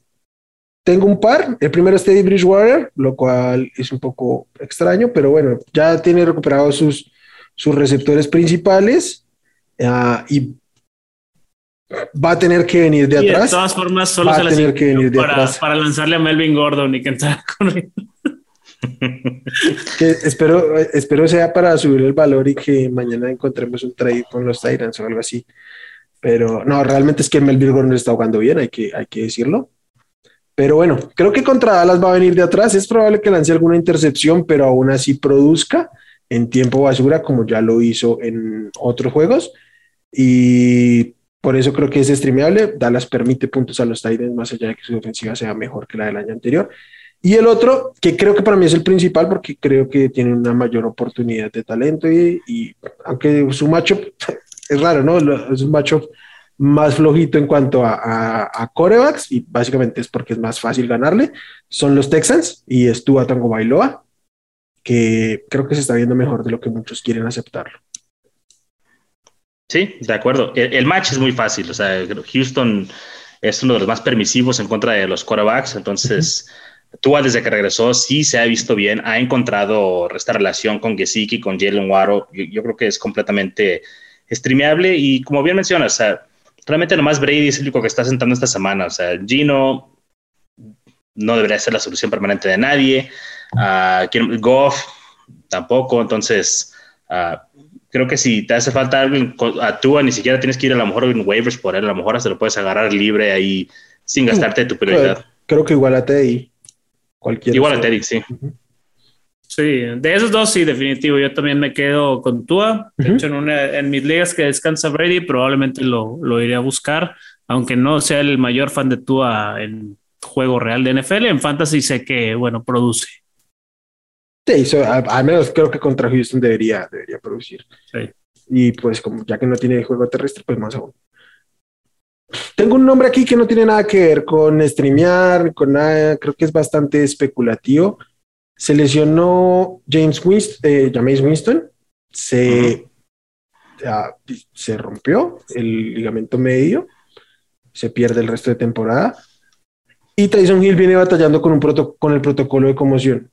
tengo un par. El primero es Teddy Bridgewater, lo cual es un poco extraño, pero bueno, ya tiene recuperado sus, sus receptores principales. Uh, y va a tener que venir de atrás. De todas formas, solo se tener que venir de para, atrás. para lanzarle a Melvin Gordon y que entrara con él. que espero, espero sea para subir el valor y que mañana encontremos un trade con los Tyrants o algo así. Pero no, realmente es que Melvin Gordon está jugando bien, hay que, hay que decirlo. Pero bueno, creo que contra Dallas va a venir de atrás. Es probable que lance alguna intercepción, pero aún así produzca en tiempo basura, como ya lo hizo en otros juegos. Y por eso creo que es streameable. Dallas permite puntos a los Titans más allá de que su ofensiva sea mejor que la del año anterior. Y el otro, que creo que para mí es el principal, porque creo que tiene una mayor oportunidad de talento y, aunque su matchup es raro, ¿no? Es un matchup más flojito en cuanto a, a, corebacks y básicamente es porque es más fácil ganarle. Son los Texans y es Tua Tango Bailoa, que creo que se está viendo mejor de lo que muchos quieren aceptarlo. Sí, de acuerdo. El, match es muy fácil. O sea, Houston es uno de los más permisivos en contra de los quarterbacks. Entonces, Tua desde que regresó sí se ha visto bien. Ha encontrado esta relación con Gesicki, con Jalen Waro. Yo, creo que es completamente streameable. Y como bien mencionas, o sea, realmente nomás Brady es el único que está sentando esta semana. O sea, Gino no debería ser la solución permanente de nadie. Uh, Goff tampoco. Entonces, uh, creo que si te hace falta alguien a Tua, ni siquiera tienes que ir a lo mejor en waivers por él, a lo mejor hasta lo puedes agarrar libre ahí sin gastarte tu prioridad. Creo que igual a Teddy. Cualquier igual a Teddy, sí. Sí, de esos dos, sí, definitivo. Yo también me quedo con Tua. De hecho, en, en, mis ligas que descansa Brady, probablemente lo, lo iré a buscar, aunque no sea el mayor fan de Tua en juego real de NFL. En Fantasy sé que, bueno, produce. Sí, al menos creo que contra Houston debería, debería producir. Y pues como ya que no tiene juego terrestre, pues más aún. Tengo un nombre aquí que no tiene nada que ver con streamear, con nada, creo que es bastante especulativo. Se lesionó James Winston, eh, James Winston, se, se rompió el ligamento medio, se pierde el resto de temporada. Y Tyson Hill viene batallando con, un con el protocolo de conmoción.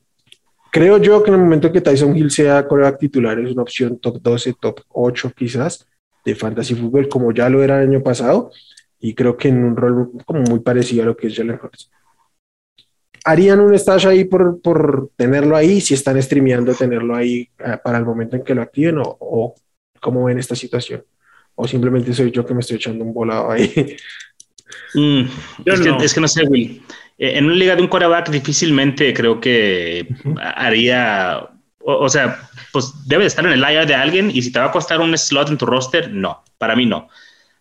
Creo yo que en el momento que Tyson Hill sea coreback titular es una opción top 12, top 8 quizás de fantasy fútbol como ya lo era el año pasado y creo que en un rol como muy parecido a lo que es Jalen Hurts. ¿Harían un stash ahí por, por tenerlo ahí? Si están streameando, tenerlo ahí eh, para el momento en que lo activen o, o cómo ven esta situación? ¿O simplemente soy yo que me estoy echando un volado ahí? Mm, es, que, no sé, Will. Eh, en una liga de un quarterback difícilmente creo que haría, o, sea, pues debe de estar en el IR de alguien y si te va a costar un slot en tu roster, no, para mí no.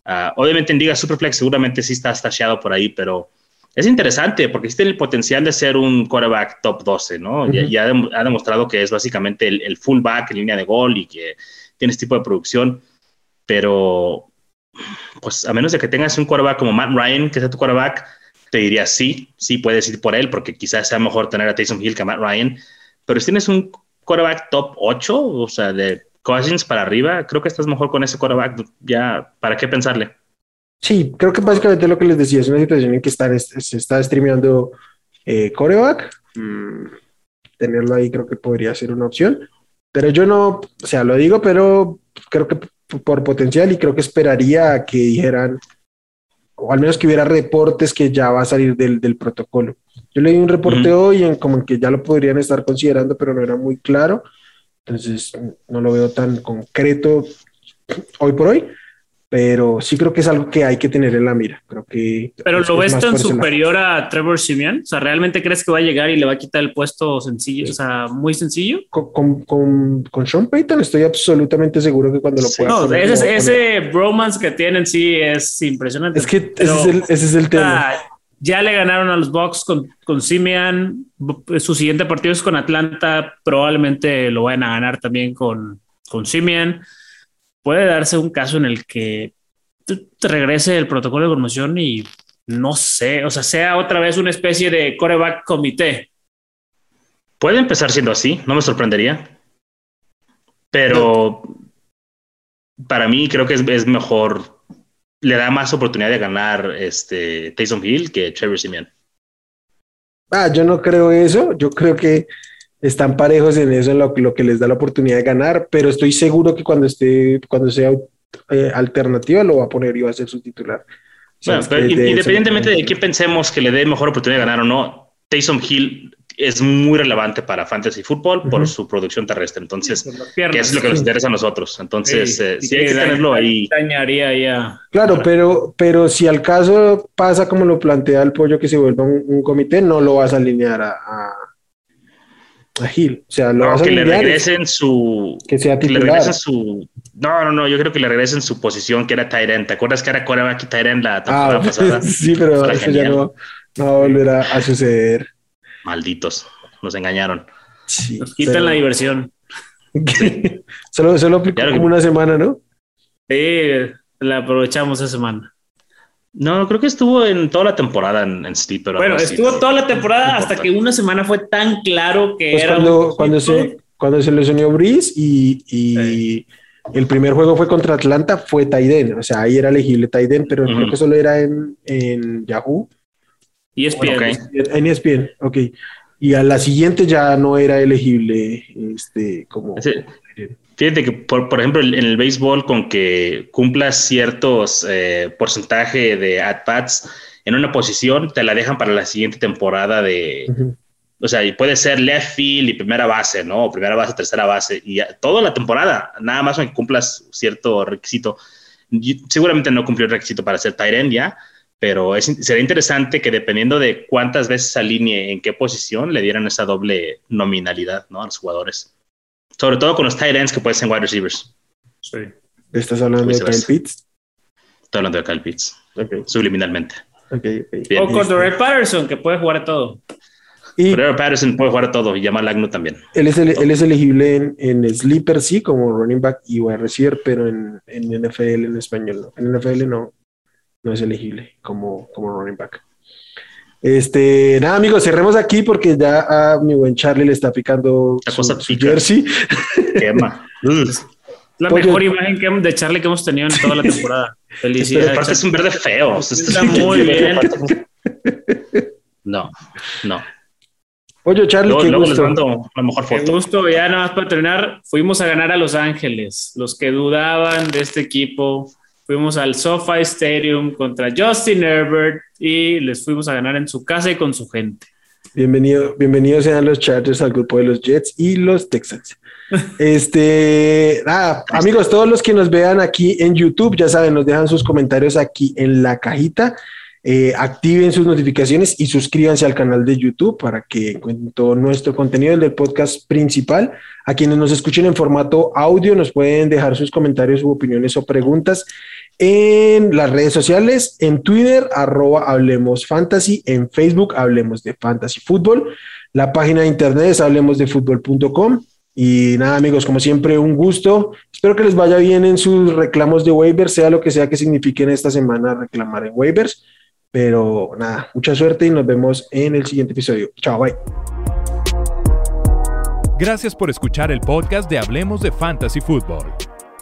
Ah, obviamente en Liga Superflex seguramente sí está stasheado por ahí, pero es interesante porque tiene el potencial de ser un quarterback top 12, ¿no? Ya, ha demostrado que es básicamente el, el, fullback en línea de gol y que tiene este tipo de producción, pero pues a menos de que tengas un quarterback como Matt Ryan, que sea tu quarterback, te diría sí, sí puedes ir por él, porque quizás sea mejor tener a Taysom Hill que a Matt Ryan, pero si tienes un quarterback top 8, o sea, de Cousins para arriba, creo que estás mejor con ese quarterback. Ya, ¿para qué pensarle? Sí, creo que básicamente lo que les decía es una situación en que están, se está streameando eh, coreback. Mm, tenerlo ahí creo que podría ser una opción. Pero yo no, o sea, lo digo, pero creo que por potencial y creo que esperaría que dijeran, o al menos que hubiera reportes que ya va a salir del, del protocolo. Yo leí un reporte hoy en como que ya lo podrían estar considerando, pero no era muy claro. Entonces no lo veo tan concreto hoy por hoy, pero sí creo que es algo que hay que tener en la mira. Creo que. Pero lo ves tan superior a Trevor Simeon. O sea, ¿realmente crees que va a llegar y le va a quitar el puesto sencillo? O sea, muy sencillo. Con, con, con, Sean Payton estoy absolutamente seguro que cuando lo pueda. No, ese, ese bromance que tienen sí es impresionante. Es que ese, es el, ese, es el, tema. Ya le ganaron a los Bucks con, con Simeon. Su siguiente partido es con Atlanta. Probablemente lo vayan a ganar también con, con Simeon puede darse un caso en el que te regrese el protocolo de promoción y no sé, o sea, sea otra vez una especie de coreback comité. Puede empezar siendo así, no me sorprendería. Pero para mí creo que es, mejor, le da más oportunidad de ganar este Taysom Hill que Trevor Simeon. Ah, yo no creo eso. Yo creo que están parejos en eso, en lo, lo, que les da la oportunidad de ganar, pero estoy seguro que cuando esté, cuando sea eh, alternativa, lo va a poner y va a ser su titular. independientemente de quién pensemos que le dé mejor oportunidad de ganar o no, Taysom Hill es muy relevante para fantasy fútbol por su producción terrestre. Entonces, que es lo que nos interesa a nosotros. Entonces, sí, eh, hay que tenerlo ahí. Claro, pero, pero si al caso pasa como lo plantea el pollo que se vuelva un, comité, no lo vas a alinear a a Gil. O sea, lo que le regresen su. Que sea titular. le regresen su. No, no, no. Yo creo que le regresen su posición que era Tyrant. ¿Te acuerdas que era coreback y Tyrant la temporada ah, pasada? sí, pero eso ya no, no va a volver a, suceder. Malditos. Nos engañaron. Nos quitan la diversión. solo solo aplicó como una semana, ¿no? Sí, la aprovechamos esa semana. No, creo que estuvo en toda la temporada en, en Bueno, estuvo toda la temporada hasta que una semana fue tan claro que pues era. Cuando, cuando, se, cuando se lesionó Brice y, y el primer juego fue contra Atlanta, fue Taiden. O sea, ahí era elegible Taiden, pero creo que solo era en, en Yahoo. ESPN. Okay. En ESPN, ok. Y a la siguiente ya no era elegible este, como. Fíjate que, por, por, ejemplo, en el béisbol, con que cumplas ciertos eh, porcentaje de at-bats en una posición, te la dejan para la siguiente temporada de... O sea, y puede ser left field y primera base, ¿no? O primera base, tercera base, y toda la temporada, nada más que cumplas cierto requisito. seguramente no cumplió el requisito para ser tight end ya, pero es, sería interesante que dependiendo de cuántas veces alinee en qué posición, le dieran esa doble nominalidad, ¿no? A los jugadores. Sobre todo con los tight ends que pueden ser wide receivers. Sí. ¿Estás hablando de Kyle Pitts? Estoy hablando de Kyle Pitts. Subliminalmente. Okay, o con Red Patterson, que puede jugar a todo. Y Patterson puede jugar a todo y Jamal Agnew también. Él es, él es elegible en, en, Sleeper, sí, como running back y wide receiver, pero en, en NFL en español no. En NFL no, no es elegible como, como running back. Este, nada, amigos, cerremos aquí porque ya a mi buen Charlie le está picando La cosa su jersey. Quema. La mejor imagen de Charlie que hemos tenido en toda la temporada. Felicidades. Aparte es un verde feo. Está muy bien. No, no. Oye, Charlie, qué gusto. la mejor foto. Qué gusto. Ya nada más para terminar, fuimos a ganar a Los Ángeles. Los que dudaban de este equipo Fuimos al SoFi Stadium contra Justin Herbert y les fuimos a ganar en su casa y con su gente. Bienvenido, bienvenidos sean los Chargers al grupo de los Jets y los Texans. Este, nada, amigos, todos los que nos vean aquí en YouTube, ya saben, nos dejan sus comentarios aquí en la cajita. Eh, activen sus notificaciones y suscríbanse al canal de YouTube para que encuentren todo nuestro contenido del podcast principal. A quienes nos escuchen en formato audio, nos pueden dejar sus comentarios, sus opiniones o preguntas en las redes sociales, en Twitter, arroba Hablemos Fantasy, en Facebook, Hablemos de Fantasy Fútbol, la página de internet es hablemosdefutbol.com. Y nada, amigos, como siempre, un gusto. Espero que les vaya bien en sus reclamos de waivers, sea lo que sea que signifiquen esta semana reclamar en waivers. Pero nada, mucha suerte y nos vemos en el siguiente episodio. Chao, bye. Gracias por escuchar el podcast de Hablemos de Fantasy Football.